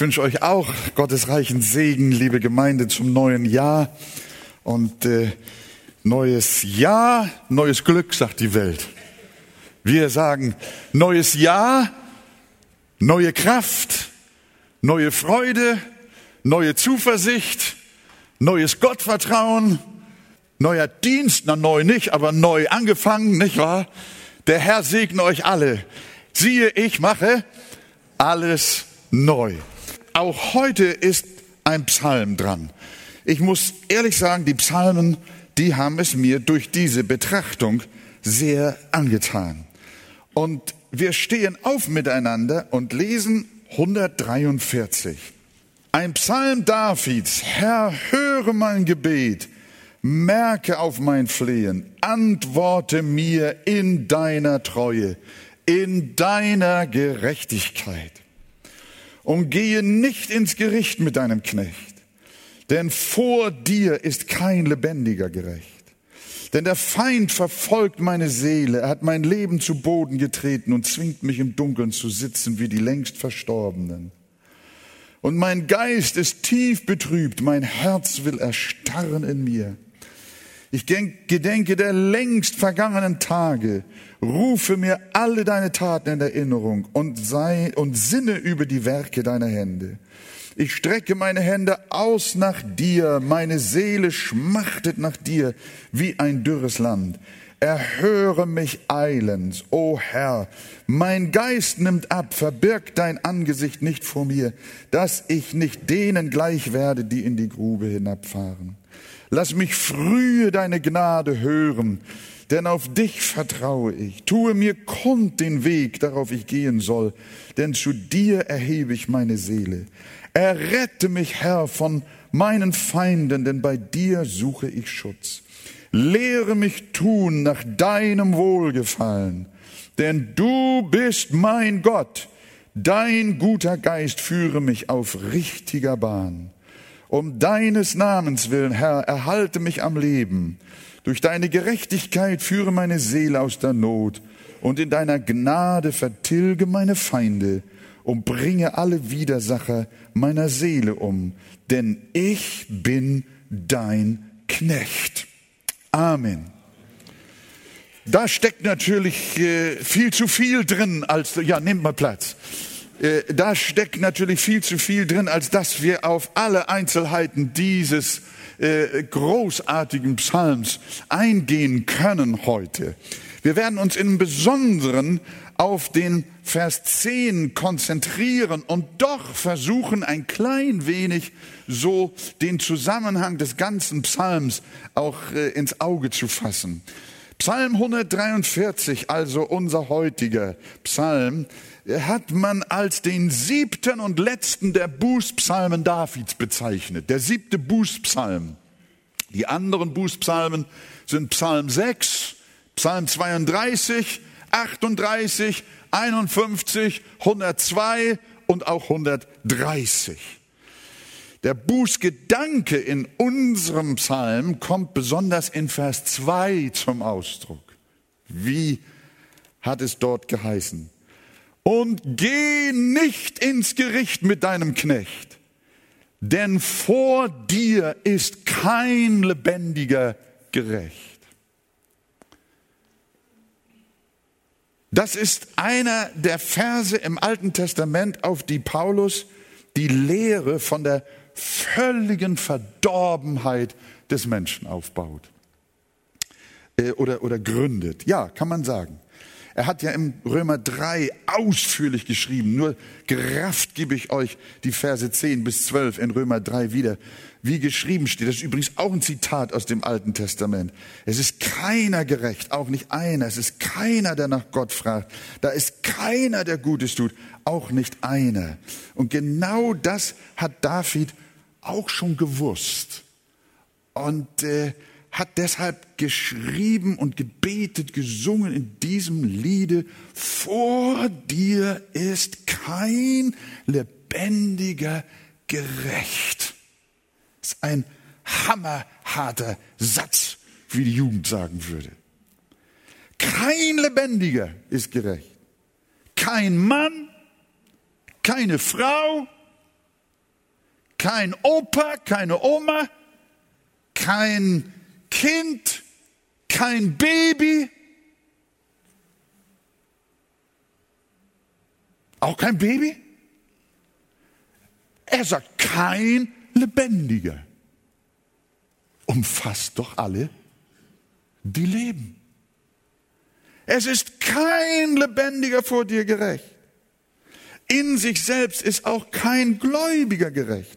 Ich wünsche euch auch Gottes reichen Segen, liebe Gemeinde, zum neuen Jahr. Und äh, neues Jahr, neues Glück, sagt die Welt. Wir sagen neues Jahr, neue Kraft, neue Freude, neue Zuversicht, neues Gottvertrauen, neuer Dienst, na neu nicht, aber neu angefangen, nicht wahr? Der Herr segne euch alle. Siehe, ich mache alles neu. Auch heute ist ein Psalm dran. Ich muss ehrlich sagen, die Psalmen, die haben es mir durch diese Betrachtung sehr angetan. Und wir stehen auf miteinander und lesen 143. Ein Psalm Davids. Herr, höre mein Gebet, merke auf mein Flehen, antworte mir in deiner Treue, in deiner Gerechtigkeit und gehe nicht ins Gericht mit deinem Knecht, denn vor dir ist kein Lebendiger gerecht. Denn der Feind verfolgt meine Seele, er hat mein Leben zu Boden getreten und zwingt mich im Dunkeln zu sitzen wie die längst Verstorbenen. Und mein Geist ist tief betrübt, mein Herz will erstarren in mir. Ich gedenke der längst vergangenen Tage, rufe mir alle deine Taten in Erinnerung und sei und sinne über die Werke deiner Hände. Ich strecke meine Hände aus nach dir, meine Seele schmachtet nach dir wie ein dürres Land. Erhöre mich eilends, o Herr. Mein Geist nimmt ab, verbirg dein Angesicht nicht vor mir, dass ich nicht denen gleich werde, die in die Grube hinabfahren. Lass mich frühe deine Gnade hören, denn auf dich vertraue ich. Tue mir kund den Weg, darauf ich gehen soll, denn zu dir erhebe ich meine Seele. Errette mich, Herr, von meinen Feinden, denn bei dir suche ich Schutz. Lehre mich tun nach deinem Wohlgefallen, denn du bist mein Gott. Dein guter Geist führe mich auf richtiger Bahn. Um deines Namens willen, Herr, erhalte mich am Leben. Durch deine Gerechtigkeit führe meine Seele aus der Not und in deiner Gnade vertilge meine Feinde und bringe alle Widersacher meiner Seele um, denn ich bin dein Knecht. Amen. Da steckt natürlich äh, viel zu viel drin, als, ja, nehmt mal Platz. Äh, da steckt natürlich viel zu viel drin, als dass wir auf alle Einzelheiten dieses äh, großartigen Psalms eingehen können heute. Wir werden uns im Besonderen auf den Vers 10 konzentrieren und doch versuchen, ein klein wenig so den Zusammenhang des ganzen Psalms auch äh, ins Auge zu fassen. Psalm 143, also unser heutiger Psalm, hat man als den siebten und letzten der Bußpsalmen Davids bezeichnet. Der siebte Bußpsalm. Die anderen Bußpsalmen sind Psalm 6, Psalm 32, 38, 51, 102 und auch 130. Der Bußgedanke in unserem Psalm kommt besonders in Vers 2 zum Ausdruck. Wie hat es dort geheißen? und geh nicht ins Gericht mit deinem Knecht, denn vor dir ist kein lebendiger gerecht. Das ist einer der Verse im Alten Testament, auf die Paulus die Lehre von der völligen Verdorbenheit des Menschen aufbaut äh, oder, oder gründet. Ja, kann man sagen. Er hat ja im Römer 3 ausführlich geschrieben. Nur gerafft gebe ich euch die Verse 10 bis 12 in Römer 3 wieder. Wie geschrieben steht, das ist übrigens auch ein Zitat aus dem Alten Testament. Es ist keiner gerecht, auch nicht einer. Es ist keiner, der nach Gott fragt. Da ist keiner, der Gutes tut, auch nicht einer. Und genau das hat David auch schon gewusst. Und äh, hat deshalb geschrieben und gebetet, gesungen in diesem Liede, vor dir ist kein lebendiger gerecht. Das ist ein hammerharter Satz, wie die Jugend sagen würde. Kein lebendiger ist gerecht. Kein Mann, keine Frau, kein Opa, keine Oma, kein Kind, kein Baby, auch kein Baby. Er sagt, kein Lebendiger. Umfasst doch alle, die leben. Es ist kein Lebendiger vor dir gerecht. In sich selbst ist auch kein Gläubiger gerecht.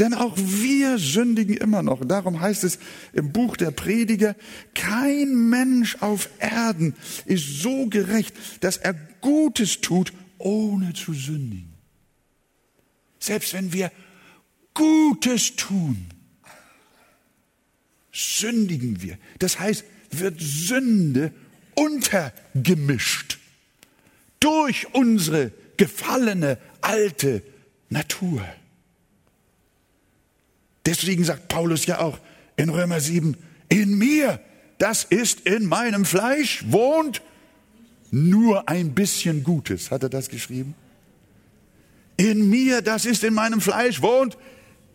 Denn auch wir sündigen immer noch. Darum heißt es im Buch der Prediger, kein Mensch auf Erden ist so gerecht, dass er Gutes tut, ohne zu sündigen. Selbst wenn wir Gutes tun, sündigen wir. Das heißt, wird Sünde untergemischt durch unsere gefallene alte Natur. Deswegen sagt Paulus ja auch in Römer 7, in mir, das ist in meinem Fleisch, wohnt nur ein bisschen Gutes. Hat er das geschrieben? In mir, das ist in meinem Fleisch, wohnt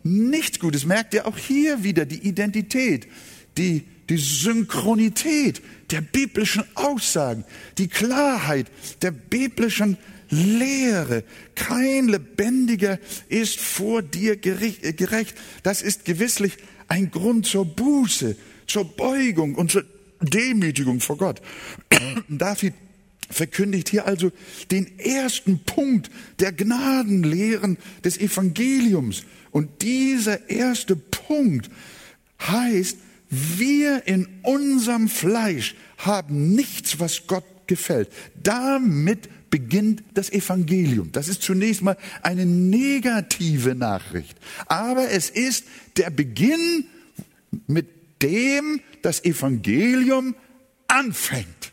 nichts Gutes. Merkt ihr auch hier wieder die Identität, die, die Synchronität der biblischen Aussagen, die Klarheit der biblischen Lehre. Kein Lebendiger ist vor dir äh, gerecht. Das ist gewisslich ein Grund zur Buße, zur Beugung und zur Demütigung vor Gott. David verkündigt hier also den ersten Punkt der Gnadenlehren des Evangeliums. Und dieser erste Punkt heißt, wir in unserem Fleisch haben nichts, was Gott gefällt. Damit beginnt das Evangelium. Das ist zunächst mal eine negative Nachricht. Aber es ist der Beginn, mit dem das Evangelium anfängt.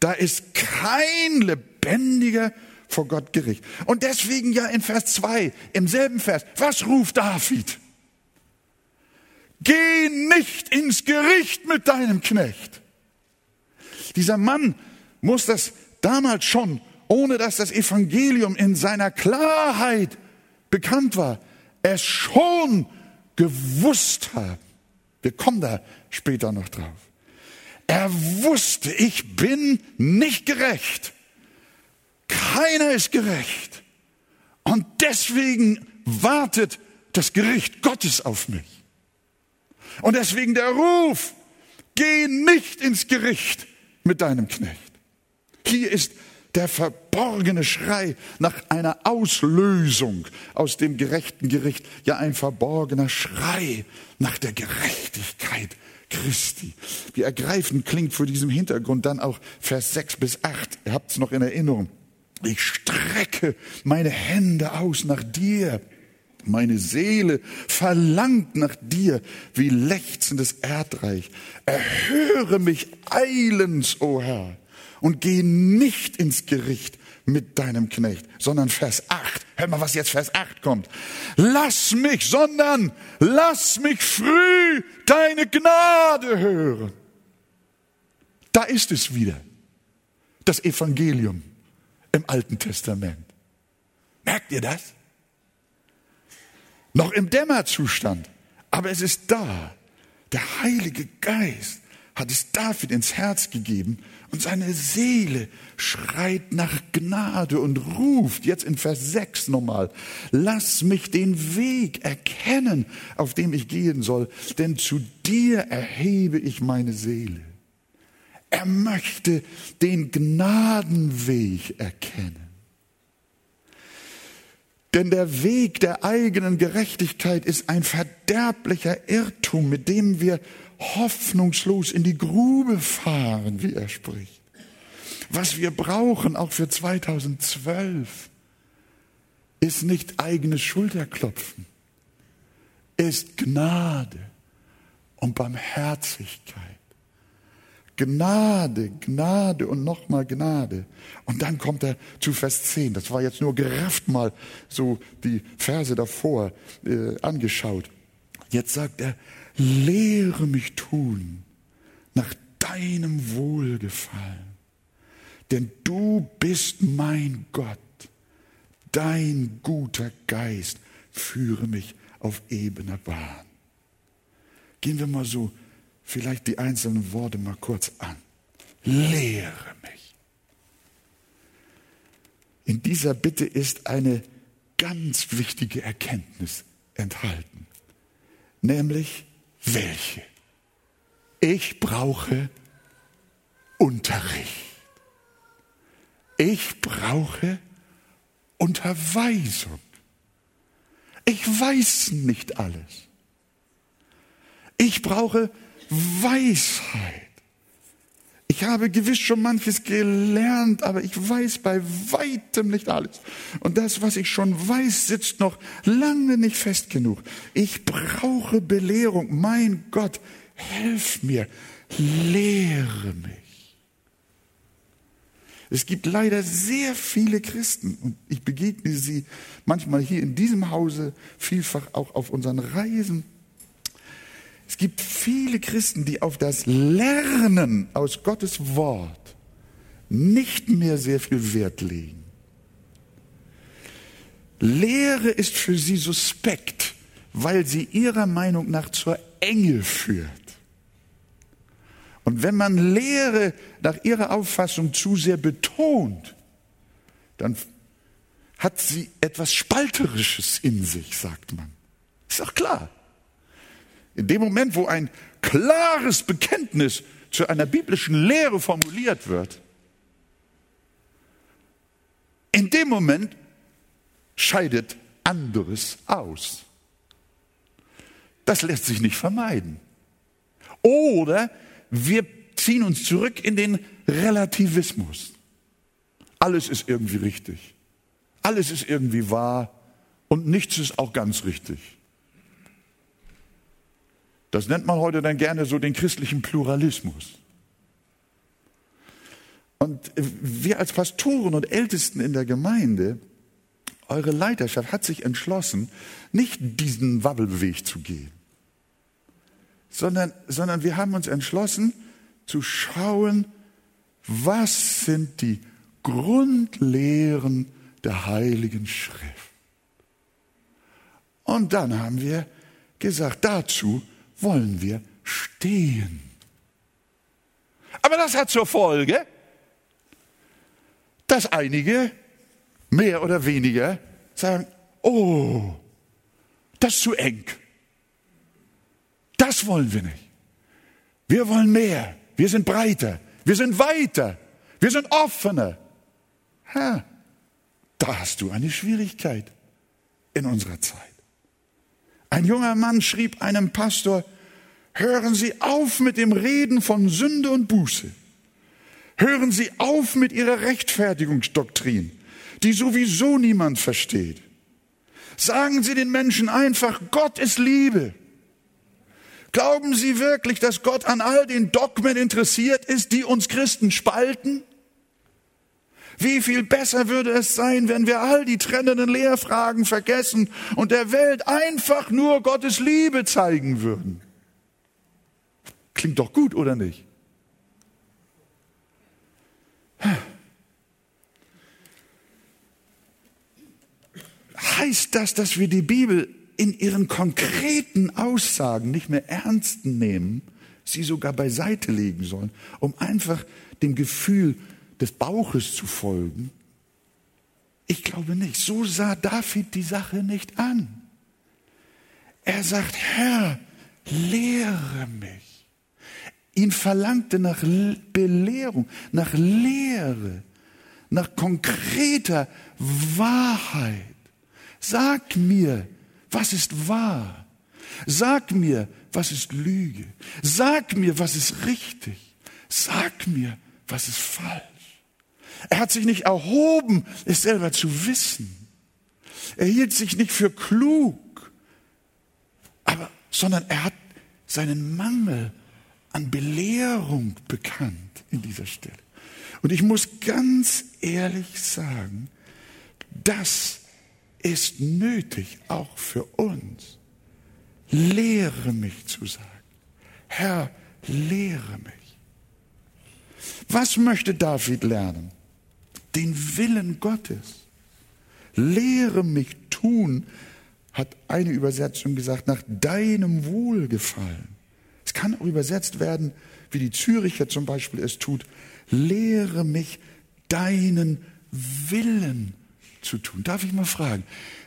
Da ist kein lebendiger vor Gott Gericht. Und deswegen ja in Vers 2, im selben Vers, was ruft David? Geh nicht ins Gericht mit deinem Knecht. Dieser Mann muss das damals schon, ohne dass das Evangelium in seiner Klarheit bekannt war, es schon gewusst haben. Wir kommen da später noch drauf. Er wusste, ich bin nicht gerecht. Keiner ist gerecht. Und deswegen wartet das Gericht Gottes auf mich. Und deswegen der Ruf, geh nicht ins Gericht mit deinem Knecht. Hier ist der verborgene Schrei nach einer Auslösung aus dem gerechten Gericht, ja ein verborgener Schrei nach der Gerechtigkeit Christi. Wie ergreifend klingt vor diesem Hintergrund dann auch Vers 6 bis 8. Ihr habt es noch in Erinnerung. Ich strecke meine Hände aus nach dir. Meine Seele verlangt nach dir wie lechzendes Erdreich. Erhöre mich eilends, o oh Herr und geh nicht ins Gericht mit deinem Knecht, sondern Vers 8. Hör mal, was jetzt Vers 8 kommt. Lass mich, sondern lass mich früh deine Gnade hören. Da ist es wieder. Das Evangelium im Alten Testament. Merkt ihr das? Noch im Dämmerzustand. Aber es ist da. Der Heilige Geist hat es David ins Herz gegeben und seine Seele schreit nach Gnade und ruft, jetzt in Vers 6 nochmal, lass mich den Weg erkennen, auf dem ich gehen soll, denn zu dir erhebe ich meine Seele. Er möchte den Gnadenweg erkennen. Denn der Weg der eigenen Gerechtigkeit ist ein verderblicher Irrtum, mit dem wir hoffnungslos in die Grube fahren, wie er spricht. Was wir brauchen, auch für 2012, ist nicht eigenes Schulterklopfen, ist Gnade und Barmherzigkeit. Gnade, Gnade und nochmal Gnade. Und dann kommt er zu Vers 10. Das war jetzt nur gerafft mal so die Verse davor äh, angeschaut. Jetzt sagt er, lehre mich tun nach deinem Wohlgefallen. Denn du bist mein Gott, dein guter Geist führe mich auf ebener Bahn. Gehen wir mal so vielleicht die einzelnen Worte mal kurz an. Lehre mich. In dieser Bitte ist eine ganz wichtige Erkenntnis enthalten, nämlich welche? Ich brauche Unterricht. Ich brauche Unterweisung. Ich weiß nicht alles. Ich brauche Weisheit. Ich habe gewiss schon manches gelernt, aber ich weiß bei weitem nicht alles. Und das, was ich schon weiß, sitzt noch lange nicht fest genug. Ich brauche Belehrung. Mein Gott, helf mir, lehre mich. Es gibt leider sehr viele Christen und ich begegne sie manchmal hier in diesem Hause, vielfach auch auf unseren Reisen es gibt viele Christen, die auf das Lernen aus Gottes Wort nicht mehr sehr viel Wert legen. Lehre ist für sie suspekt, weil sie ihrer Meinung nach zur Enge führt. Und wenn man Lehre nach ihrer Auffassung zu sehr betont, dann hat sie etwas Spalterisches in sich, sagt man. Ist doch klar. In dem Moment, wo ein klares Bekenntnis zu einer biblischen Lehre formuliert wird, in dem Moment scheidet anderes aus. Das lässt sich nicht vermeiden. Oder wir ziehen uns zurück in den Relativismus. Alles ist irgendwie richtig. Alles ist irgendwie wahr und nichts ist auch ganz richtig. Das nennt man heute dann gerne so den christlichen Pluralismus. Und wir als Pastoren und Ältesten in der Gemeinde, eure Leiterschaft hat sich entschlossen, nicht diesen Wabbelweg zu gehen, sondern, sondern wir haben uns entschlossen zu schauen, was sind die Grundlehren der Heiligen Schrift. Und dann haben wir gesagt, dazu wollen wir stehen. Aber das hat zur Folge, dass einige mehr oder weniger sagen, oh, das ist zu eng. Das wollen wir nicht. Wir wollen mehr. Wir sind breiter. Wir sind weiter. Wir sind offener. Ha, da hast du eine Schwierigkeit in unserer Zeit. Ein junger Mann schrieb einem Pastor, hören Sie auf mit dem Reden von Sünde und Buße. Hören Sie auf mit Ihrer Rechtfertigungsdoktrin, die sowieso niemand versteht. Sagen Sie den Menschen einfach, Gott ist Liebe. Glauben Sie wirklich, dass Gott an all den Dogmen interessiert ist, die uns Christen spalten? Wie viel besser würde es sein, wenn wir all die trennenden Lehrfragen vergessen und der Welt einfach nur Gottes Liebe zeigen würden. Klingt doch gut, oder nicht? Heißt das, dass wir die Bibel in ihren konkreten Aussagen nicht mehr ernst nehmen, sie sogar beiseite legen sollen, um einfach dem Gefühl des Bauches zu folgen? Ich glaube nicht. So sah David die Sache nicht an. Er sagt, Herr, lehre mich. Ihn verlangte nach Belehrung, nach Lehre, nach konkreter Wahrheit. Sag mir, was ist wahr? Sag mir, was ist Lüge? Sag mir, was ist richtig? Sag mir, was ist falsch? Er hat sich nicht erhoben, es selber zu wissen. Er hielt sich nicht für klug, aber, sondern er hat seinen Mangel an Belehrung bekannt in dieser Stelle. Und ich muss ganz ehrlich sagen, das ist nötig auch für uns. Lehre mich zu sagen. Herr, lehre mich. Was möchte David lernen? Den Willen Gottes. Lehre mich tun, hat eine Übersetzung gesagt, nach deinem Wohlgefallen. Es kann auch übersetzt werden, wie die Züricher zum Beispiel es tut, lehre mich deinen Willen zu tun. Darf ich mal fragen,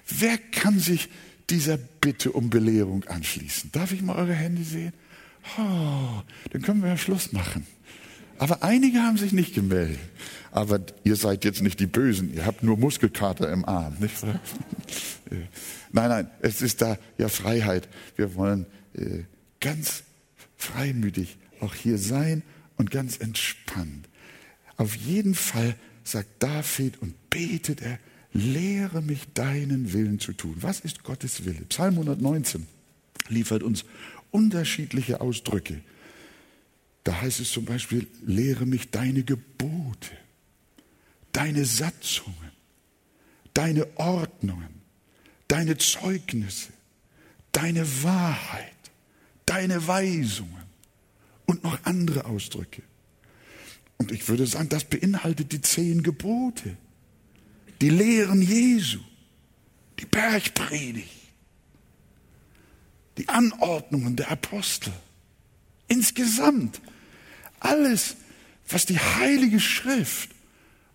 wer kann sich dieser Bitte um Belehrung anschließen? Darf ich mal eure Hände sehen? Oh, dann können wir ja Schluss machen. Aber einige haben sich nicht gemeldet. Aber ihr seid jetzt nicht die Bösen, ihr habt nur Muskelkater im Arm. Nicht? nein, nein, es ist da ja Freiheit. Wir wollen äh, ganz freimütig auch hier sein und ganz entspannt. Auf jeden Fall sagt David und betet er, lehre mich deinen Willen zu tun. Was ist Gottes Wille? Psalm 119 liefert uns unterschiedliche Ausdrücke. Da heißt es zum Beispiel, lehre mich deine Gebote, deine Satzungen, deine Ordnungen, deine Zeugnisse, deine Wahrheit, deine Weisungen und noch andere Ausdrücke. Und ich würde sagen, das beinhaltet die zehn Gebote, die Lehren Jesu, die Bergpredigt, die Anordnungen der Apostel. Insgesamt alles, was die Heilige Schrift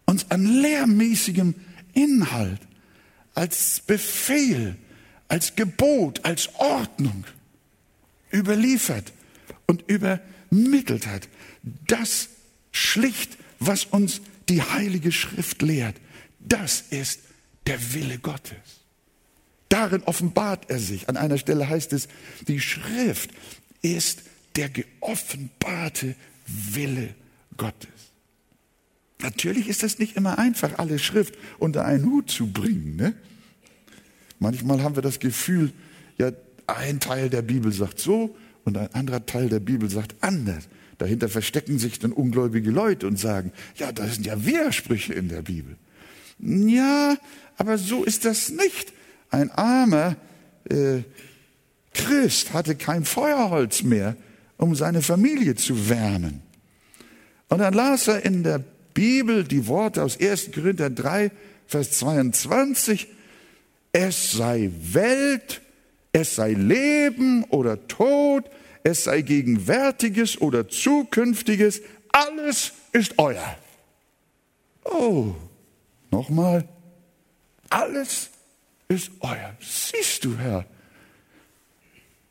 uns an lehrmäßigem Inhalt, als Befehl, als Gebot, als Ordnung überliefert und übermittelt hat, das schlicht, was uns die Heilige Schrift lehrt, das ist der Wille Gottes. Darin offenbart er sich. An einer Stelle heißt es, die Schrift ist der geoffenbarte Wille Gottes. Natürlich ist es nicht immer einfach, alle Schrift unter einen Hut zu bringen. Ne? Manchmal haben wir das Gefühl, ja, ein Teil der Bibel sagt so und ein anderer Teil der Bibel sagt anders. Dahinter verstecken sich dann ungläubige Leute und sagen, ja, das sind ja Widersprüche in der Bibel. Ja, aber so ist das nicht. Ein armer äh, Christ hatte kein Feuerholz mehr um seine Familie zu wärmen. Und dann las er in der Bibel die Worte aus 1. Korinther 3, Vers 22, es sei Welt, es sei Leben oder Tod, es sei Gegenwärtiges oder Zukünftiges, alles ist euer. Oh, nochmal, alles ist euer. Siehst du, Herr,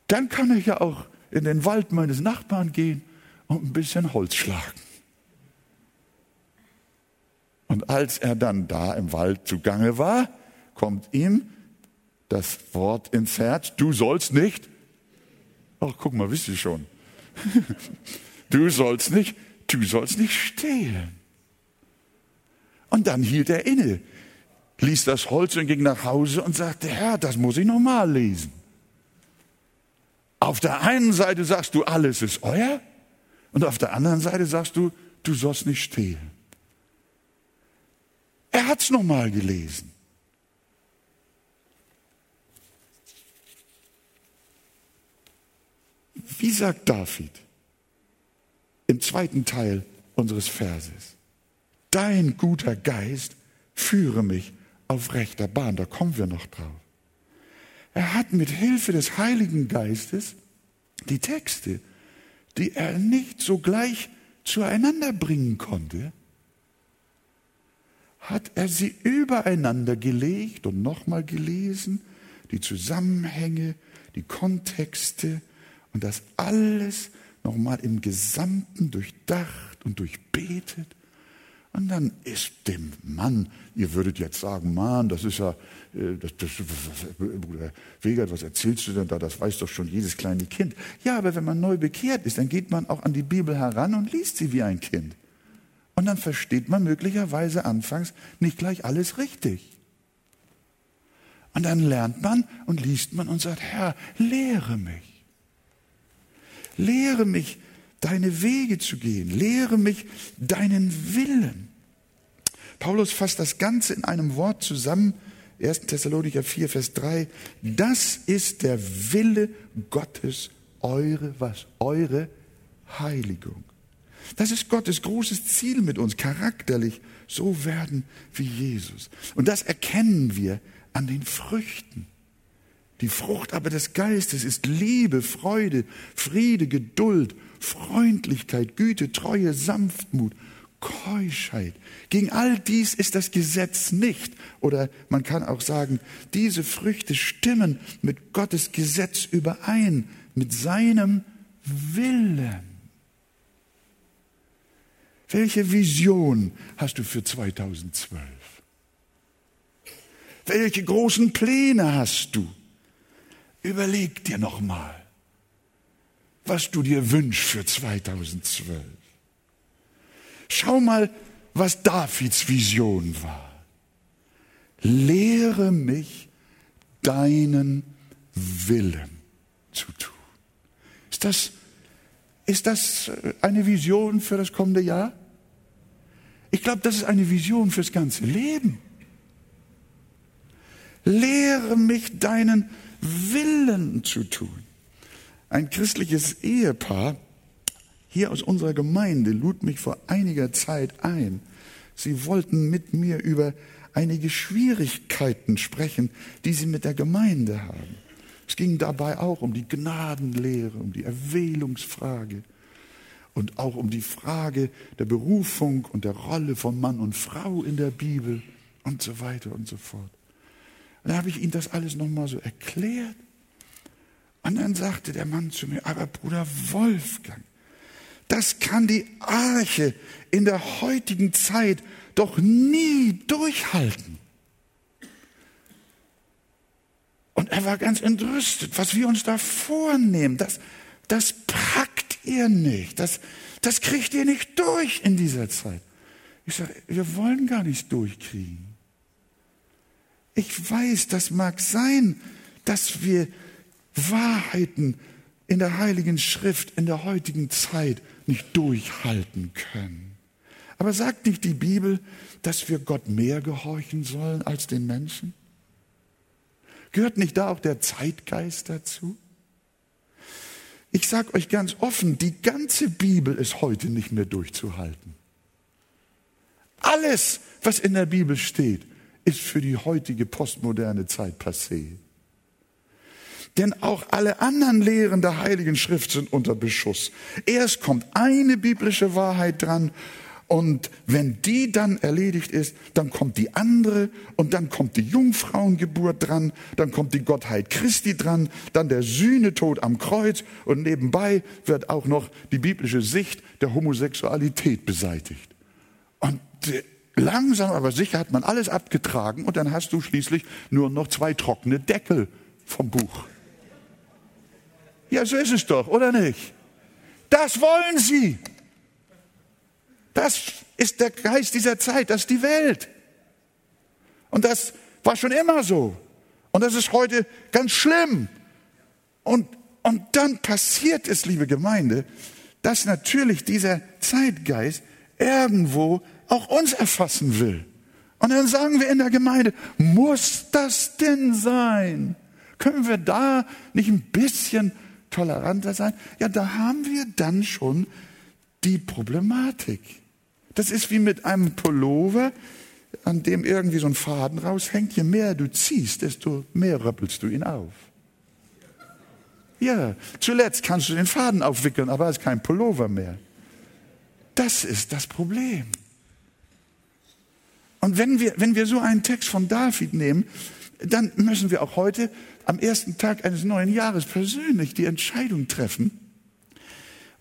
dann kann ich ja auch in den Wald meines Nachbarn gehen und ein bisschen Holz schlagen. Und als er dann da im Wald zugange war, kommt ihm das Wort ins Herz, du sollst nicht. Ach, guck mal, wisst ihr schon. du sollst nicht, du sollst nicht stehlen. Und dann hielt er inne, ließ das Holz und ging nach Hause und sagte, Herr, das muss ich nochmal lesen. Auf der einen Seite sagst du, alles ist euer, und auf der anderen Seite sagst du, du sollst nicht stehlen. Er hat es nochmal gelesen. Wie sagt David im zweiten Teil unseres Verses? Dein guter Geist führe mich auf rechter Bahn. Da kommen wir noch drauf. Er hat mit Hilfe des Heiligen Geistes die Texte, die er nicht sogleich zueinander bringen konnte, hat er sie übereinander gelegt und nochmal gelesen, die Zusammenhänge, die Kontexte und das alles nochmal im Gesamten durchdacht und durchbetet und dann ist dem Mann, ihr würdet jetzt sagen, Mann, das ist ja, äh, das, das, Bruder Wegert, was erzählst du denn da? Das weiß doch schon jedes kleine Kind. Ja, aber wenn man neu bekehrt ist, dann geht man auch an die Bibel heran und liest sie wie ein Kind. Und dann versteht man möglicherweise anfangs nicht gleich alles richtig. Und dann lernt man und liest man und sagt, Herr, lehre mich. Lehre mich, deine Wege zu gehen. Lehre mich deinen Willen. Paulus fasst das Ganze in einem Wort zusammen. 1. Thessalonicher 4, Vers 3. Das ist der Wille Gottes, eure, was? Eure Heiligung. Das ist Gottes großes Ziel mit uns, charakterlich so werden wie Jesus. Und das erkennen wir an den Früchten, Die Frucht aber des Geistes ist Liebe, Freude, Friede, Geduld, Freundlichkeit, Güte, Treue, Sanftmut, Keuschheit. Gegen all dies ist das Gesetz nicht. Oder man kann auch sagen, diese Früchte stimmen mit Gottes Gesetz überein, mit seinem Willen. Welche Vision hast du für 2012? Welche großen Pläne hast du? Überleg dir noch mal, was du dir wünschst für 2012. Schau mal, was Davids Vision war. Lehre mich deinen Willen zu tun. Ist das, ist das eine Vision für das kommende Jahr? Ich glaube, das ist eine Vision fürs ganze Leben. Lehre mich deinen Willen zu tun. Ein christliches Ehepaar hier aus unserer Gemeinde lud mich vor einiger Zeit ein. Sie wollten mit mir über einige Schwierigkeiten sprechen, die sie mit der Gemeinde haben. Es ging dabei auch um die Gnadenlehre, um die Erwählungsfrage und auch um die Frage der Berufung und der Rolle von Mann und Frau in der Bibel und so weiter und so fort. Und dann habe ich ihnen das alles nochmal so erklärt. Und dann sagte der Mann zu mir, aber Bruder Wolfgang, das kann die Arche in der heutigen Zeit doch nie durchhalten. Und er war ganz entrüstet, was wir uns da vornehmen. Das, das packt ihr nicht. Das, das kriegt ihr nicht durch in dieser Zeit. Ich sage, wir wollen gar nichts durchkriegen. Ich weiß, das mag sein, dass wir Wahrheiten in der Heiligen Schrift in der heutigen Zeit nicht durchhalten können. Aber sagt nicht die Bibel, dass wir Gott mehr gehorchen sollen als den Menschen? Gehört nicht da auch der Zeitgeist dazu? Ich sage euch ganz offen, die ganze Bibel ist heute nicht mehr durchzuhalten. Alles, was in der Bibel steht, ist für die heutige postmoderne Zeit passé. Denn auch alle anderen Lehren der Heiligen Schrift sind unter Beschuss. Erst kommt eine biblische Wahrheit dran und wenn die dann erledigt ist, dann kommt die andere und dann kommt die Jungfrauengeburt dran, dann kommt die Gottheit Christi dran, dann der Sühnetod am Kreuz und nebenbei wird auch noch die biblische Sicht der Homosexualität beseitigt. Und äh, langsam aber sicher hat man alles abgetragen und dann hast du schließlich nur noch zwei trockene Deckel vom Buch. Ja, so ist es doch, oder nicht? Das wollen sie. Das ist der Geist dieser Zeit, das ist die Welt. Und das war schon immer so. Und das ist heute ganz schlimm. Und, und dann passiert es, liebe Gemeinde, dass natürlich dieser Zeitgeist irgendwo auch uns erfassen will. Und dann sagen wir in der Gemeinde, muss das denn sein? Können wir da nicht ein bisschen toleranter sein? Ja, da haben wir dann schon die Problematik. Das ist wie mit einem Pullover, an dem irgendwie so ein Faden raushängt. Je mehr du ziehst, desto mehr röppelst du ihn auf. Ja, zuletzt kannst du den Faden aufwickeln, aber es ist kein Pullover mehr. Das ist das Problem. Und wenn wir, wenn wir so einen Text von David nehmen, dann müssen wir auch heute am ersten Tag eines neuen Jahres persönlich die Entscheidung treffen.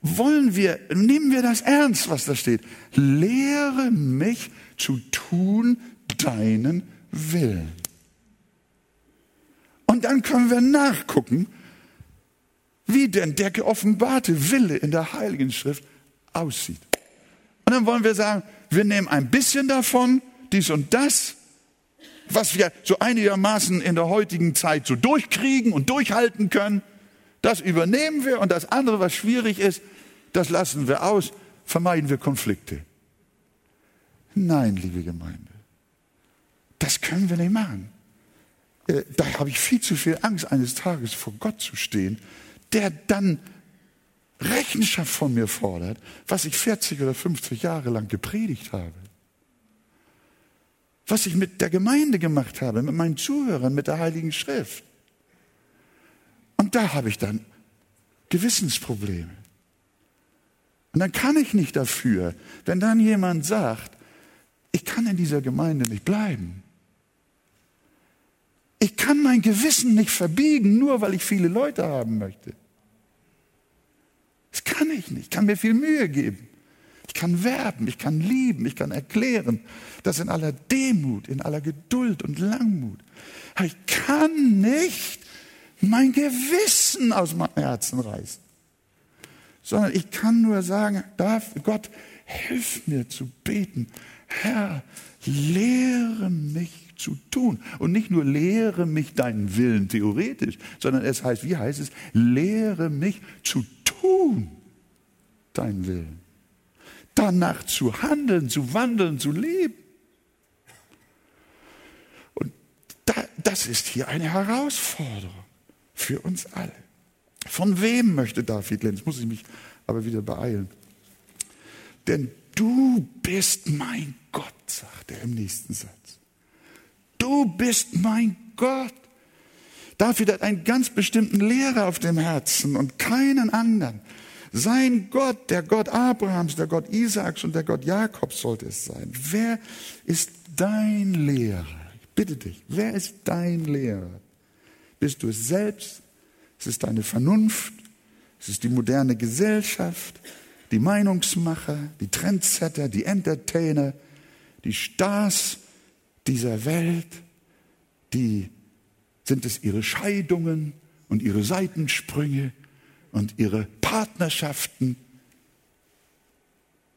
Wollen wir, nehmen wir das ernst, was da steht? Lehre mich zu tun deinen Willen. Und dann können wir nachgucken, wie denn der geoffenbarte Wille in der Heiligen Schrift aussieht. Und dann wollen wir sagen, wir nehmen ein bisschen davon, dies und das was wir so einigermaßen in der heutigen Zeit so durchkriegen und durchhalten können, das übernehmen wir und das andere, was schwierig ist, das lassen wir aus, vermeiden wir Konflikte. Nein, liebe Gemeinde, das können wir nicht machen. Äh, da habe ich viel zu viel Angst, eines Tages vor Gott zu stehen, der dann Rechenschaft von mir fordert, was ich 40 oder 50 Jahre lang gepredigt habe was ich mit der Gemeinde gemacht habe, mit meinen Zuhörern, mit der Heiligen Schrift. Und da habe ich dann Gewissensprobleme. Und dann kann ich nicht dafür, wenn dann jemand sagt, ich kann in dieser Gemeinde nicht bleiben. Ich kann mein Gewissen nicht verbiegen, nur weil ich viele Leute haben möchte. Das kann ich nicht. Ich kann mir viel Mühe geben. Ich kann werben, ich kann lieben, ich kann erklären. Das in aller Demut, in aller Geduld und Langmut. Ich kann nicht mein Gewissen aus meinem Herzen reißen. Sondern ich kann nur sagen, darf Gott, hilf mir zu beten. Herr, lehre mich zu tun. Und nicht nur lehre mich deinen Willen theoretisch, sondern es heißt, wie heißt es, lehre mich zu tun deinen Willen. Danach zu handeln, zu wandeln, zu leben. Und da, das ist hier eine Herausforderung für uns alle. Von wem möchte David lernen? Jetzt muss ich mich aber wieder beeilen. Denn du bist mein Gott, sagt er im nächsten Satz. Du bist mein Gott. David hat einen ganz bestimmten Lehrer auf dem Herzen und keinen anderen. Sein Gott, der Gott Abrahams, der Gott Isaaks und der Gott Jakobs sollte es sein. Wer ist dein Lehrer? Ich bitte dich, wer ist dein Lehrer? Bist du es selbst? Es ist deine Vernunft? Es ist die moderne Gesellschaft, die Meinungsmacher, die Trendsetter, die Entertainer, die Stars dieser Welt, die sind es ihre Scheidungen und ihre Seitensprünge und ihre Partnerschaften,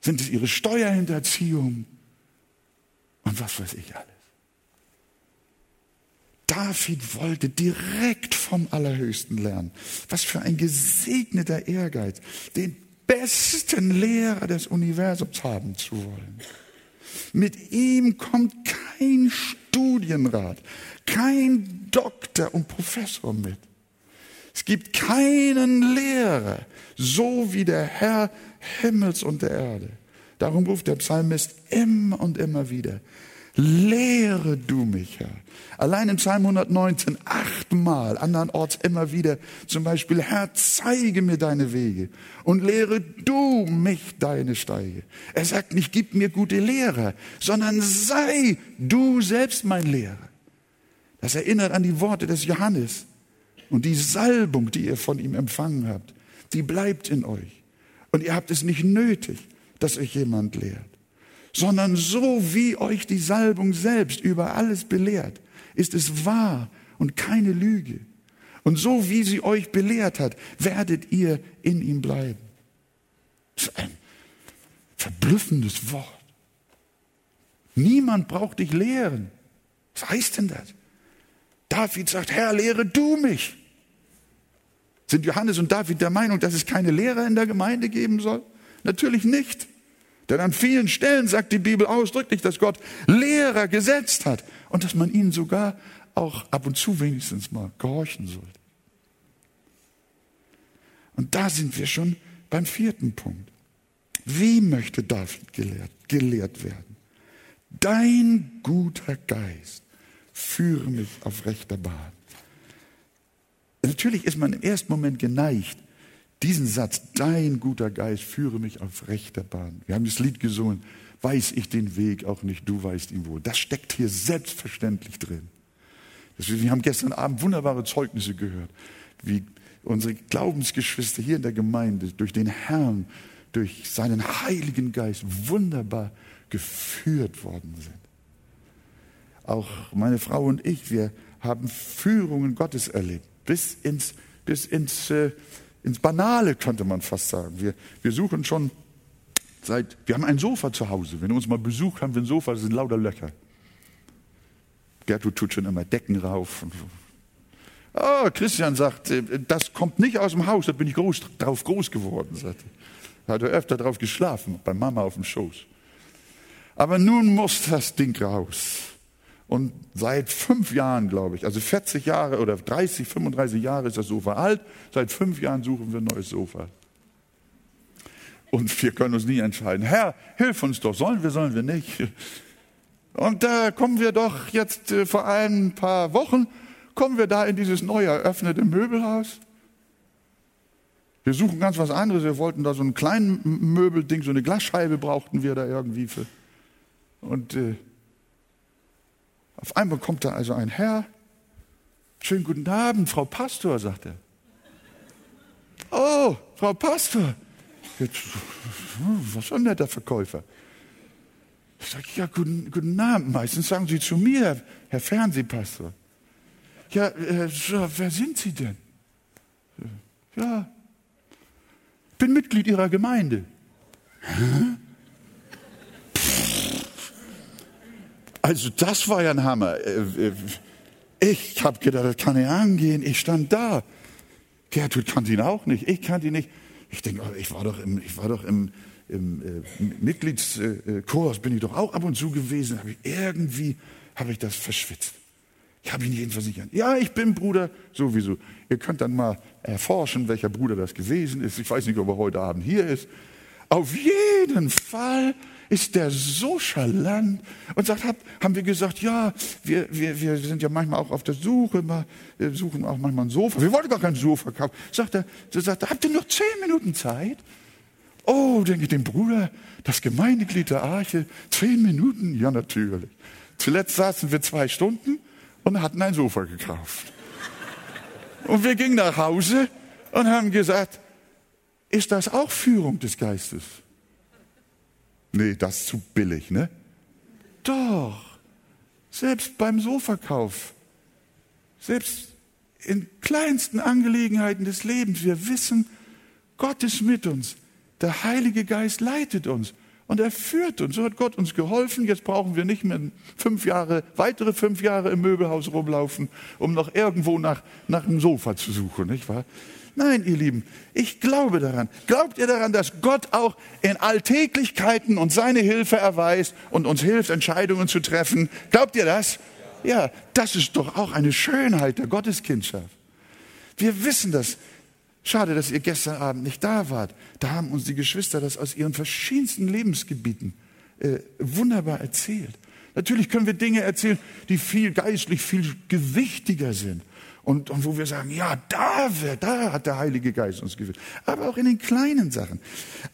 sind es ihre Steuerhinterziehung und was weiß ich alles. David wollte direkt vom Allerhöchsten lernen. Was für ein gesegneter Ehrgeiz, den besten Lehrer des Universums haben zu wollen. Mit ihm kommt kein Studienrat, kein Doktor und Professor mit. Es gibt keinen Lehrer, so wie der Herr Himmels und der Erde. Darum ruft der Psalmist immer und immer wieder, lehre du mich, Herr. Allein in Psalm 119 achtmal, andernorts immer wieder, zum Beispiel, Herr, zeige mir deine Wege und lehre du mich deine Steige. Er sagt nicht, gib mir gute Lehrer, sondern sei du selbst mein Lehrer. Das erinnert an die Worte des Johannes und die Salbung, die ihr von ihm empfangen habt, die bleibt in euch. Und ihr habt es nicht nötig, dass euch jemand lehrt sondern so wie euch die Salbung selbst über alles belehrt, ist es wahr und keine Lüge. Und so wie sie euch belehrt hat, werdet ihr in ihm bleiben. Das ist ein verblüffendes Wort. Niemand braucht dich lehren. Was heißt denn das? David sagt, Herr, lehre du mich. Sind Johannes und David der Meinung, dass es keine Lehrer in der Gemeinde geben soll? Natürlich nicht. Denn an vielen Stellen sagt die Bibel ausdrücklich, dass Gott Lehrer gesetzt hat und dass man ihnen sogar auch ab und zu wenigstens mal gehorchen sollte. Und da sind wir schon beim vierten Punkt. Wie möchte David gelehrt, gelehrt werden? Dein guter Geist führe mich auf rechter Bahn. Natürlich ist man im ersten Moment geneigt, diesen Satz, dein guter Geist führe mich auf rechter Bahn. Wir haben das Lied gesungen, weiß ich den Weg auch nicht, du weißt ihn wohl. Das steckt hier selbstverständlich drin. Wir haben gestern Abend wunderbare Zeugnisse gehört, wie unsere Glaubensgeschwister hier in der Gemeinde durch den Herrn, durch seinen Heiligen Geist wunderbar geführt worden sind. Auch meine Frau und ich, wir haben Führungen Gottes erlebt, bis ins, bis ins äh, ins Banale, könnte man fast sagen. Wir, wir suchen schon seit, wir haben ein Sofa zu Hause. Wenn wir uns mal Besuch haben, wir ein Sofa, das sind lauter Löcher. Gertrud tut schon immer Decken rauf. Oh, Christian sagt, äh, das kommt nicht aus dem Haus, da bin ich groß, drauf groß geworden, sagte. Hat er öfter drauf geschlafen, bei Mama auf dem Schoß. Aber nun muss das Ding raus. Und seit fünf Jahren, glaube ich, also 40 Jahre oder 30, 35 Jahre ist das Sofa alt. Seit fünf Jahren suchen wir ein neues Sofa. Und wir können uns nie entscheiden. Herr, hilf uns doch. Sollen wir, sollen wir nicht? Und da kommen wir doch jetzt äh, vor ein paar Wochen, kommen wir da in dieses neu eröffnete Möbelhaus. Wir suchen ganz was anderes. Wir wollten da so ein kleines Möbelding, so eine Glasscheibe brauchten wir da irgendwie für. Und äh, auf einmal kommt da also ein Herr. Schönen guten Abend, Frau Pastor, sagt er. Oh, Frau Pastor. Jetzt, was für ein netter Verkäufer. Ich sage, ja, guten, guten Abend. Meistens sagen Sie zu mir, Herr Fernsehpastor. Ja, äh, wer sind Sie denn? Ja, bin Mitglied Ihrer Gemeinde. Also das war ja ein Hammer. Äh, äh, ich habe gedacht, das kann ja angehen. Ich stand da. Gertrud kannte ihn auch nicht. Ich kannte ihn nicht. Ich denke, oh, ich war doch im, ich war doch im, im äh, Mitgliedskurs, bin ich doch auch ab und zu gewesen. Hab ich, irgendwie habe ich das verschwitzt. Ich habe ihn jedenfalls nicht an. Ja, ich bin Bruder sowieso. Ihr könnt dann mal erforschen, welcher Bruder das gewesen ist. Ich weiß nicht, ob er heute Abend hier ist. Auf jeden Fall ist der so charmant und sagt, hab, haben wir gesagt, ja, wir, wir, wir sind ja manchmal auch auf der Suche, mal, wir suchen auch manchmal ein Sofa. Wir wollten gar kein Sofa kaufen. Sagt er, so sagt er, habt ihr noch zehn Minuten Zeit? Oh, denke ich, dem Bruder, das Gemeindeglied der Arche, zehn Minuten? Ja, natürlich. Zuletzt saßen wir zwei Stunden und hatten ein Sofa gekauft. Und wir gingen nach Hause und haben gesagt, ist das auch Führung des Geistes? Nee, das ist zu billig, ne? Doch, selbst beim Sofakauf, selbst in kleinsten Angelegenheiten des Lebens, wir wissen, Gott ist mit uns. Der Heilige Geist leitet uns. Und er führt uns. So hat Gott uns geholfen. Jetzt brauchen wir nicht mehr fünf Jahre, weitere fünf Jahre im Möbelhaus rumlaufen, um noch irgendwo nach, nach einem Sofa zu suchen, nicht wahr? Nein, ihr Lieben, ich glaube daran. Glaubt ihr daran, dass Gott auch in Alltäglichkeiten uns seine Hilfe erweist und uns hilft, Entscheidungen zu treffen? Glaubt ihr das? Ja, das ist doch auch eine Schönheit der Gotteskindschaft. Wir wissen das. Schade, dass ihr gestern Abend nicht da wart. Da haben uns die Geschwister das aus ihren verschiedensten Lebensgebieten äh, wunderbar erzählt. Natürlich können wir Dinge erzählen, die viel geistlich, viel gewichtiger sind. Und, und wo wir sagen, ja, da, da hat der Heilige Geist uns geführt. Aber auch in den kleinen Sachen.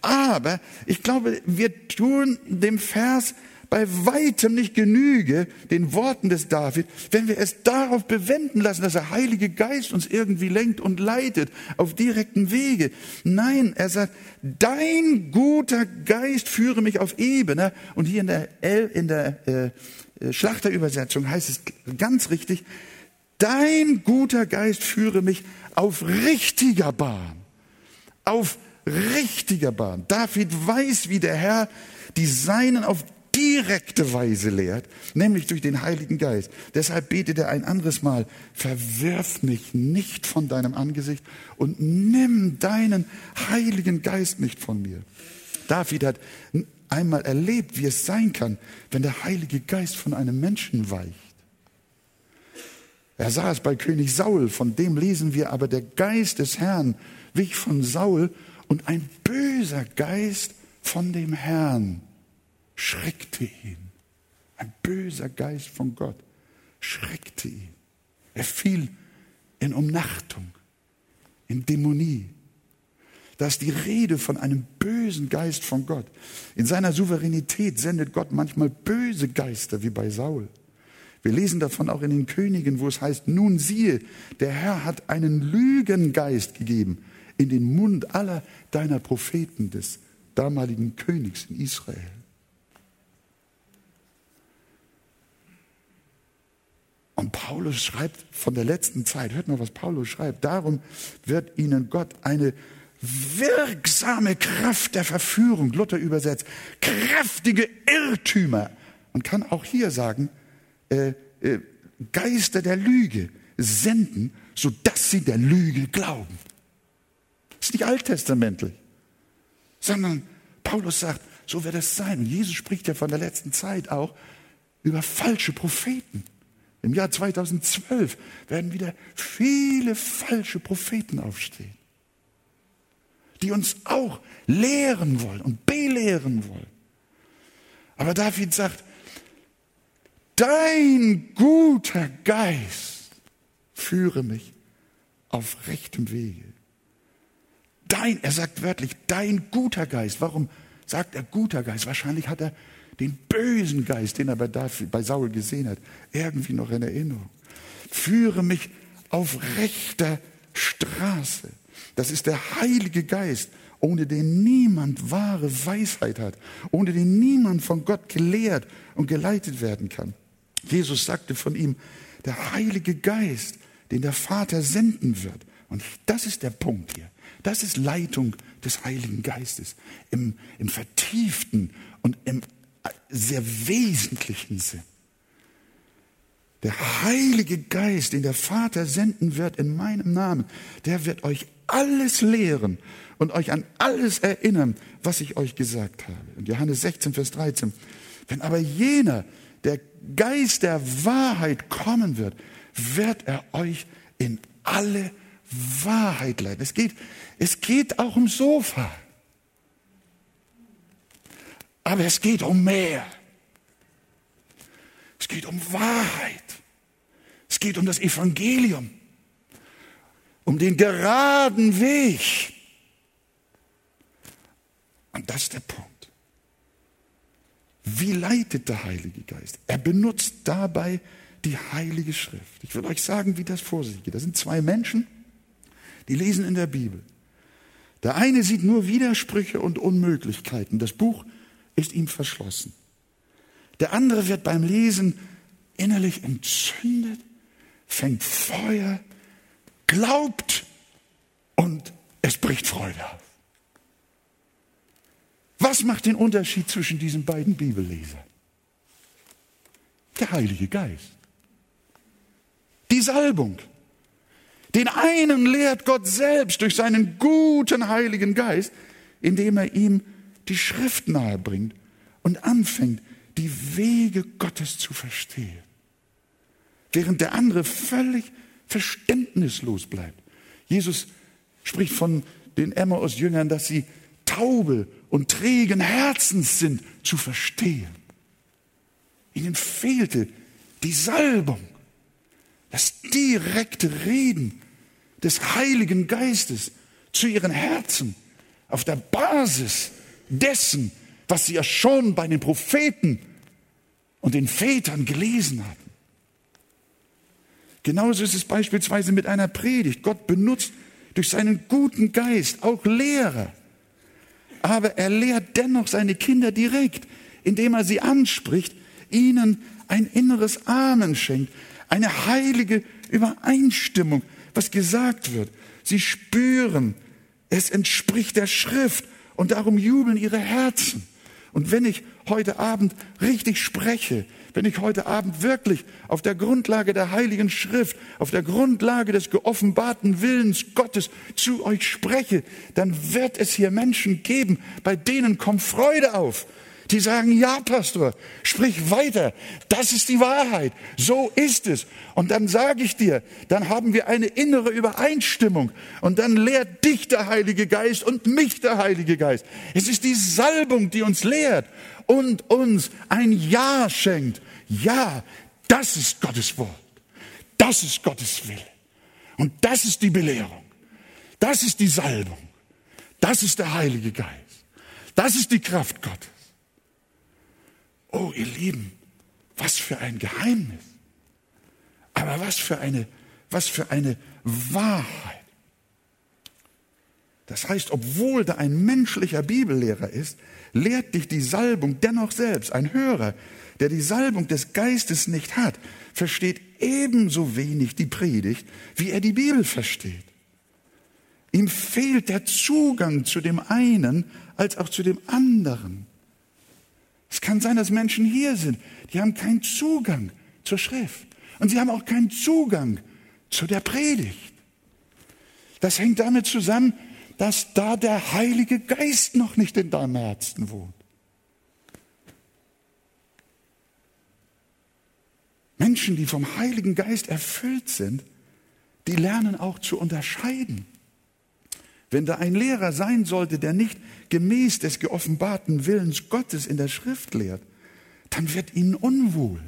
Aber ich glaube, wir tun dem Vers bei weitem nicht genüge den Worten des David, wenn wir es darauf bewenden lassen, dass der Heilige Geist uns irgendwie lenkt und leitet auf direkten Wege. Nein, er sagt, dein guter Geist führe mich auf Ebene. Und hier in der, L, in der äh, äh, Schlachterübersetzung heißt es ganz richtig, dein guter Geist führe mich auf richtiger Bahn. Auf richtiger Bahn. David weiß, wie der Herr die Seinen auf direkte Weise lehrt, nämlich durch den Heiligen Geist. Deshalb betet er ein anderes Mal, verwirf mich nicht von deinem Angesicht und nimm deinen Heiligen Geist nicht von mir. David hat einmal erlebt, wie es sein kann, wenn der Heilige Geist von einem Menschen weicht. Er es bei König Saul, von dem lesen wir aber, der Geist des Herrn wich von Saul und ein böser Geist von dem Herrn schreckte ihn. Ein böser Geist von Gott schreckte ihn. Er fiel in Umnachtung, in Dämonie. Da ist die Rede von einem bösen Geist von Gott. In seiner Souveränität sendet Gott manchmal böse Geister, wie bei Saul. Wir lesen davon auch in den Königen, wo es heißt, nun siehe, der Herr hat einen Lügengeist gegeben in den Mund aller deiner Propheten des damaligen Königs in Israel. Und Paulus schreibt von der letzten Zeit, hört mal, was Paulus schreibt, darum wird ihnen Gott eine wirksame Kraft der Verführung, Luther übersetzt, kräftige Irrtümer. Man kann auch hier sagen, äh, äh, Geister der Lüge senden, sodass sie der Lüge glauben. Das ist nicht alttestamentlich, sondern Paulus sagt, so wird es sein. Und Jesus spricht ja von der letzten Zeit auch über falsche Propheten. Im Jahr 2012 werden wieder viele falsche Propheten aufstehen, die uns auch lehren wollen und belehren wollen. Aber David sagt, dein guter Geist führe mich auf rechtem Wege. dein, er sagt wörtlich, dein guter Geist. Warum sagt er guter Geist? Wahrscheinlich hat er den bösen Geist, den er bei, David, bei Saul gesehen hat, irgendwie noch in Erinnerung. Führe mich auf rechter Straße. Das ist der Heilige Geist, ohne den niemand wahre Weisheit hat, ohne den niemand von Gott gelehrt und geleitet werden kann. Jesus sagte von ihm, der Heilige Geist, den der Vater senden wird. Und das ist der Punkt hier. Das ist Leitung des Heiligen Geistes im, im vertieften und im sehr wesentlichen Sinn. Der Heilige Geist, den der Vater senden wird in meinem Namen, der wird euch alles lehren und euch an alles erinnern, was ich euch gesagt habe. Und Johannes 16, Vers 13. Wenn aber jener, der Geist der Wahrheit kommen wird, wird er euch in alle Wahrheit leiten. Es geht, es geht auch um Sofa. Aber es geht um mehr. Es geht um Wahrheit. Es geht um das Evangelium. Um den geraden Weg. Und das ist der Punkt. Wie leitet der Heilige Geist? Er benutzt dabei die Heilige Schrift. Ich will euch sagen, wie das vor sich geht. Das sind zwei Menschen, die lesen in der Bibel. Der eine sieht nur Widersprüche und Unmöglichkeiten. Das Buch ist ihm verschlossen. Der andere wird beim Lesen innerlich entzündet, fängt Feuer, glaubt und es bricht Freude auf. Was macht den Unterschied zwischen diesen beiden Bibellesern? Der Heilige Geist. Die Salbung. Den einen lehrt Gott selbst durch seinen guten Heiligen Geist, indem er ihm die Schrift nahe bringt und anfängt, die Wege Gottes zu verstehen. Während der andere völlig verständnislos bleibt. Jesus spricht von den Emmaus-Jüngern, dass sie taube und trägen Herzens sind, zu verstehen. Ihnen fehlte die Salbung, das direkte Reden des Heiligen Geistes zu ihren Herzen auf der Basis dessen, was sie ja schon bei den Propheten und den Vätern gelesen hatten. Genauso ist es beispielsweise mit einer Predigt. Gott benutzt durch seinen guten Geist auch Lehrer. Aber er lehrt dennoch seine Kinder direkt, indem er sie anspricht, ihnen ein inneres Amen schenkt, eine heilige Übereinstimmung, was gesagt wird. Sie spüren, es entspricht der Schrift und darum jubeln ihre Herzen. Und wenn ich heute Abend richtig spreche, wenn ich heute Abend wirklich auf der Grundlage der Heiligen Schrift, auf der Grundlage des geoffenbarten Willens Gottes zu euch spreche, dann wird es hier Menschen geben, bei denen kommt Freude auf, die sagen, ja, Pastor, sprich weiter. Das ist die Wahrheit. So ist es. Und dann sage ich dir, dann haben wir eine innere Übereinstimmung. Und dann lehrt dich der Heilige Geist und mich der Heilige Geist. Es ist die Salbung, die uns lehrt und uns ein Ja schenkt. Ja, das ist Gottes Wort. Das ist Gottes Wille. Und das ist die Belehrung. Das ist die Salbung. Das ist der Heilige Geist. Das ist die Kraft Gottes. Oh, ihr Lieben, was für ein Geheimnis. Aber was für eine, was für eine Wahrheit. Das heißt, obwohl da ein menschlicher Bibellehrer ist, lehrt dich die Salbung dennoch selbst. Ein Hörer, der die Salbung des Geistes nicht hat, versteht ebenso wenig die Predigt, wie er die Bibel versteht. Ihm fehlt der Zugang zu dem einen als auch zu dem anderen. Es kann sein, dass Menschen hier sind, die haben keinen Zugang zur Schrift. Und sie haben auch keinen Zugang zu der Predigt. Das hängt damit zusammen, dass da der Heilige Geist noch nicht in deinem Herzen wohnt. Menschen, die vom Heiligen Geist erfüllt sind, die lernen auch zu unterscheiden. Wenn da ein Lehrer sein sollte, der nicht gemäß des geoffenbarten Willens Gottes in der Schrift lehrt, dann wird ihnen unwohl.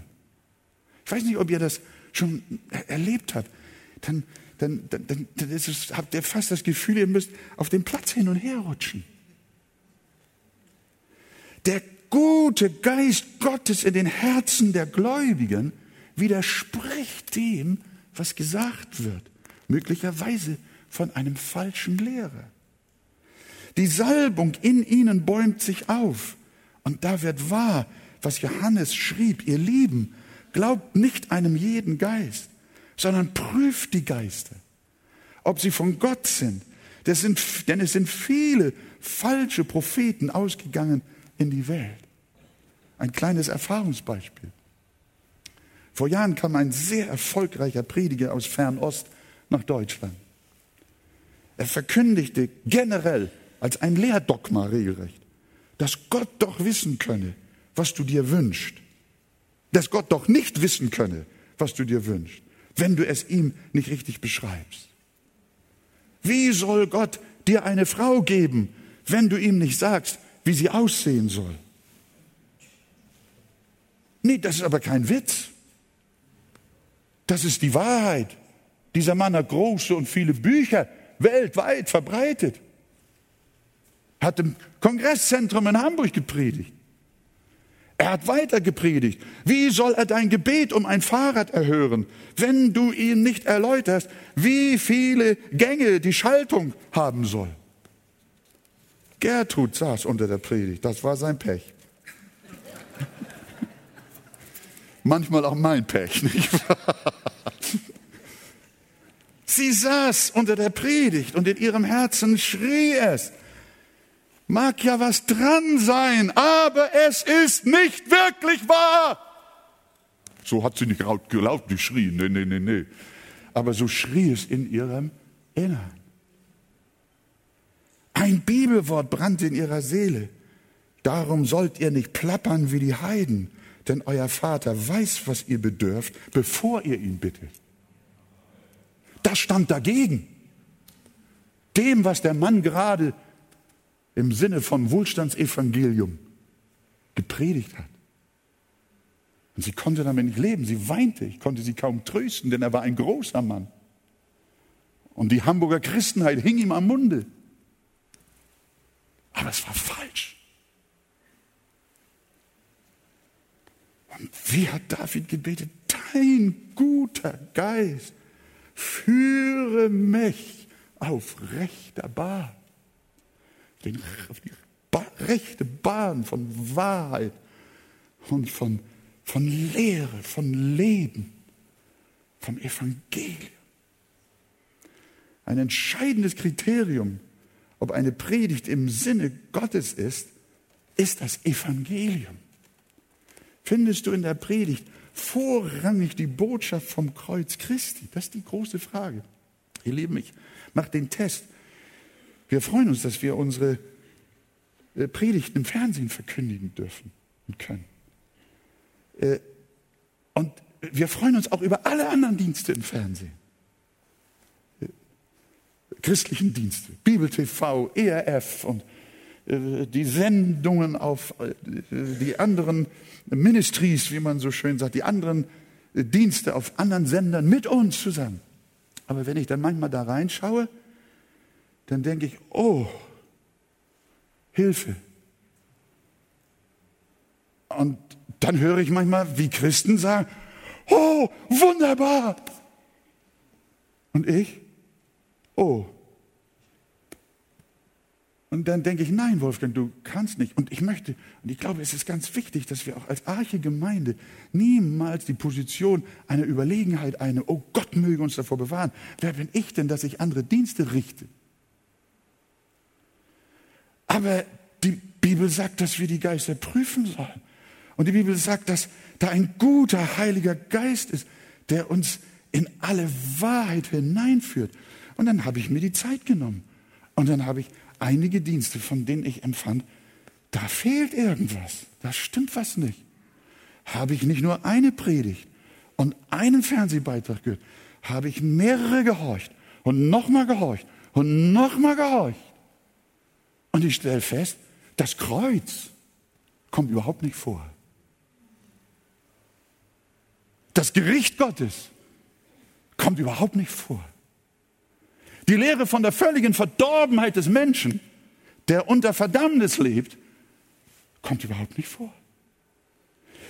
Ich weiß nicht, ob ihr das schon erlebt habt. Dann, dann, dann, dann, es, habt ihr fast das Gefühl, ihr müsst auf dem Platz hin und her rutschen. Der gute Geist Gottes in den Herzen der Gläubigen widerspricht dem, was gesagt wird, möglicherweise von einem falschen Lehrer. Die Salbung in ihnen bäumt sich auf und da wird wahr, was Johannes schrieb, ihr Lieben, glaubt nicht einem jeden Geist, sondern prüft die Geister, ob sie von Gott sind. Sind, denn es sind viele falsche Propheten ausgegangen in die Welt. Ein kleines Erfahrungsbeispiel. Vor Jahren kam ein sehr erfolgreicher Prediger aus Fernost nach Deutschland. Er verkündigte generell als ein Lehrdogma regelrecht, dass Gott doch wissen könne, was du dir wünschst. Dass Gott doch nicht wissen könne, was du dir wünschst, wenn du es ihm nicht richtig beschreibst. Wie soll Gott dir eine Frau geben, wenn du ihm nicht sagst, wie sie aussehen soll? Nee, das ist aber kein Witz. Das ist die Wahrheit. Dieser Mann hat große und viele Bücher weltweit verbreitet. Hat im Kongresszentrum in Hamburg gepredigt. Er hat weiter gepredigt. Wie soll er dein Gebet um ein Fahrrad erhören, wenn du ihm nicht erläuterst, wie viele Gänge die Schaltung haben soll? Gertrud saß unter der Predigt. Das war sein Pech. Manchmal auch mein Pech, nicht wahr? Sie saß unter der Predigt und in ihrem Herzen schrie es. Mag ja was dran sein, aber es ist nicht wirklich wahr. So hat sie nicht laut, geschrien, nee, nee, nee, nee. Aber so schrie es in ihrem Innern. Ein Bibelwort brannte in ihrer Seele. Darum sollt ihr nicht plappern wie die Heiden, denn euer Vater weiß, was ihr bedürft, bevor ihr ihn bittet. Das stand dagegen. Dem, was der Mann gerade im Sinne von Wohlstandsevangelium gepredigt hat. Und sie konnte damit nicht leben. Sie weinte. Ich konnte sie kaum trösten, denn er war ein großer Mann. Und die Hamburger Christenheit hing ihm am Munde. Aber es war falsch. Und wie hat David gebetet? Dein guter Geist führe mich auf rechter Bahn. Den, auf die ba rechte Bahn von Wahrheit und von, von Lehre, von Leben, vom Evangelium. Ein entscheidendes Kriterium, ob eine Predigt im Sinne Gottes ist, ist das Evangelium. Findest du in der Predigt vorrangig die Botschaft vom Kreuz Christi? Das ist die große Frage. Ihr Lieben, ich mache den Test. Wir freuen uns, dass wir unsere äh, Predigten im Fernsehen verkündigen dürfen und können. Äh, und wir freuen uns auch über alle anderen Dienste im Fernsehen. Äh, christlichen Dienste, Bibel TV, ERF und die Sendungen auf die anderen Ministries, wie man so schön sagt, die anderen Dienste auf anderen Sendern mit uns zusammen. Aber wenn ich dann manchmal da reinschaue, dann denke ich, oh, Hilfe. Und dann höre ich manchmal, wie Christen sagen, oh, wunderbar. Und ich, oh, und dann denke ich, nein, Wolfgang, du kannst nicht. Und ich möchte, und ich glaube, es ist ganz wichtig, dass wir auch als Arche Gemeinde niemals die Position einer Überlegenheit, eine, oh Gott möge uns davor bewahren. Wer bin ich denn, dass ich andere Dienste richte? Aber die Bibel sagt, dass wir die Geister prüfen sollen. Und die Bibel sagt, dass da ein guter Heiliger Geist ist, der uns in alle Wahrheit hineinführt. Und dann habe ich mir die Zeit genommen. Und dann habe ich einige Dienste, von denen ich empfand, da fehlt irgendwas, da stimmt was nicht. Habe ich nicht nur eine Predigt und einen Fernsehbeitrag gehört, habe ich mehrere gehorcht und nochmal gehorcht und nochmal gehorcht. Und ich stelle fest, das Kreuz kommt überhaupt nicht vor. Das Gericht Gottes kommt überhaupt nicht vor. Die Lehre von der völligen Verdorbenheit des Menschen, der unter Verdammnis lebt, kommt überhaupt nicht vor.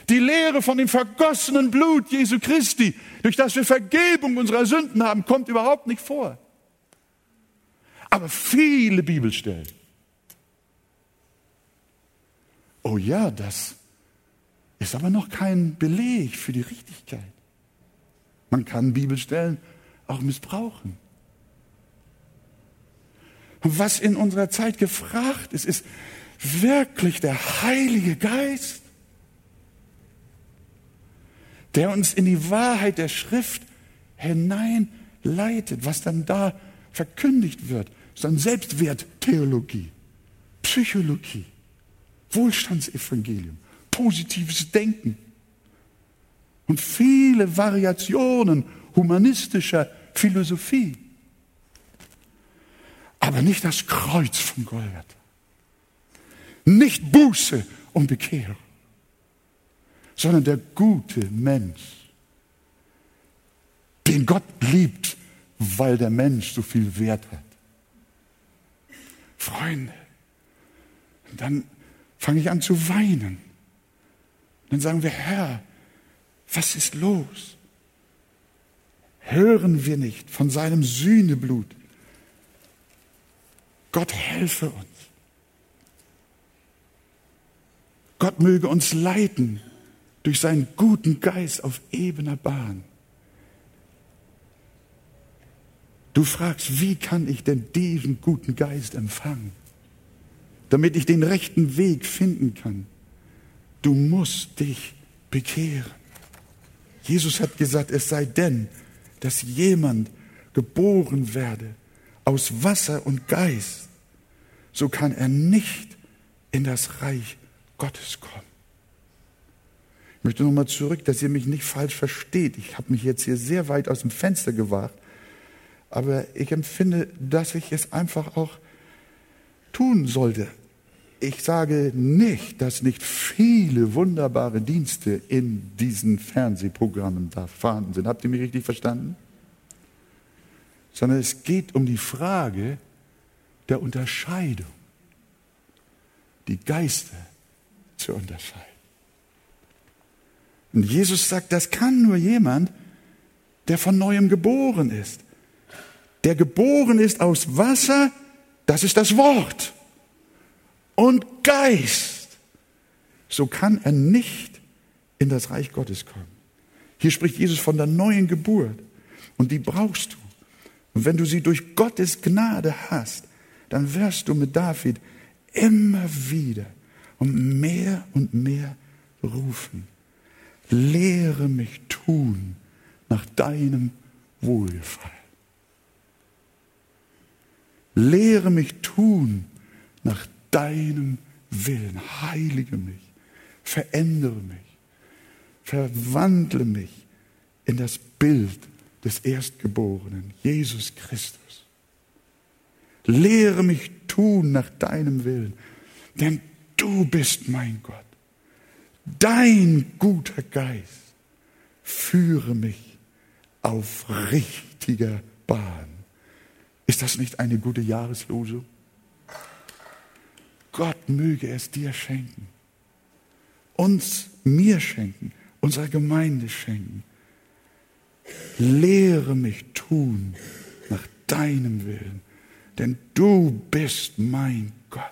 Die Lehre von dem vergossenen Blut Jesu Christi, durch das wir Vergebung unserer Sünden haben, kommt überhaupt nicht vor. Aber viele Bibelstellen. Oh ja, das ist aber noch kein Beleg für die Richtigkeit. Man kann Bibelstellen auch missbrauchen. Und was in unserer Zeit gefragt ist, ist wirklich der Heilige Geist, der uns in die Wahrheit der Schrift hineinleitet, was dann da verkündigt wird, ist dann Selbstwerttheologie, Psychologie, Wohlstandsevangelium, positives Denken und viele Variationen humanistischer Philosophie. Aber nicht das Kreuz von Golgatha. Nicht Buße und Bekehrung, sondern der gute Mensch, den Gott liebt, weil der Mensch so viel Wert hat. Freunde, dann fange ich an zu weinen. Dann sagen wir, Herr, was ist los? Hören wir nicht von seinem Sühneblut? Gott helfe uns. Gott möge uns leiten durch seinen guten Geist auf ebener Bahn. Du fragst, wie kann ich denn diesen guten Geist empfangen, damit ich den rechten Weg finden kann? Du musst dich bekehren. Jesus hat gesagt, es sei denn, dass jemand geboren werde aus Wasser und Geist, so kann er nicht in das Reich Gottes kommen. Ich möchte nochmal zurück, dass ihr mich nicht falsch versteht. Ich habe mich jetzt hier sehr weit aus dem Fenster gewagt, aber ich empfinde, dass ich es einfach auch tun sollte. Ich sage nicht, dass nicht viele wunderbare Dienste in diesen Fernsehprogrammen da vorhanden sind. Habt ihr mich richtig verstanden? Sondern es geht um die Frage der Unterscheidung, die Geister zu unterscheiden. Und Jesus sagt, das kann nur jemand, der von neuem geboren ist. Der geboren ist aus Wasser, das ist das Wort und Geist, so kann er nicht in das Reich Gottes kommen. Hier spricht Jesus von der neuen Geburt und die brauchst du. Und wenn du sie durch Gottes Gnade hast, dann wirst du mit David immer wieder und mehr und mehr rufen. Lehre mich tun nach deinem Wohlgefallen. Lehre mich tun nach deinem Willen. Heilige mich, verändere mich, verwandle mich in das Bild des Erstgeborenen, Jesus Christus. Lehre mich tun nach deinem Willen, denn du bist mein Gott. Dein guter Geist führe mich auf richtiger Bahn. Ist das nicht eine gute Jahreslosung? Möge es dir schenken, uns, mir schenken, unserer Gemeinde schenken. Lehre mich tun nach deinem Willen, denn du bist mein Gott.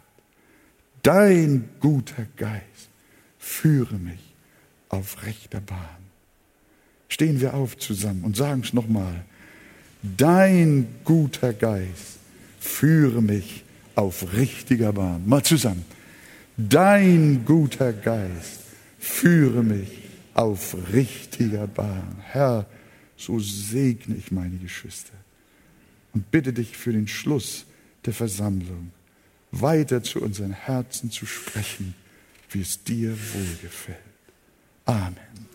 Dein guter Geist führe mich auf rechter Bahn. Stehen wir auf zusammen und sagen es nochmal. Dein guter Geist führe mich auf richtiger Bahn. Mal zusammen. Dein guter Geist führe mich auf richtiger Bahn. Herr, so segne ich meine Geschwister und bitte dich für den Schluss der Versammlung weiter zu unseren Herzen zu sprechen, wie es dir wohlgefällt. Amen.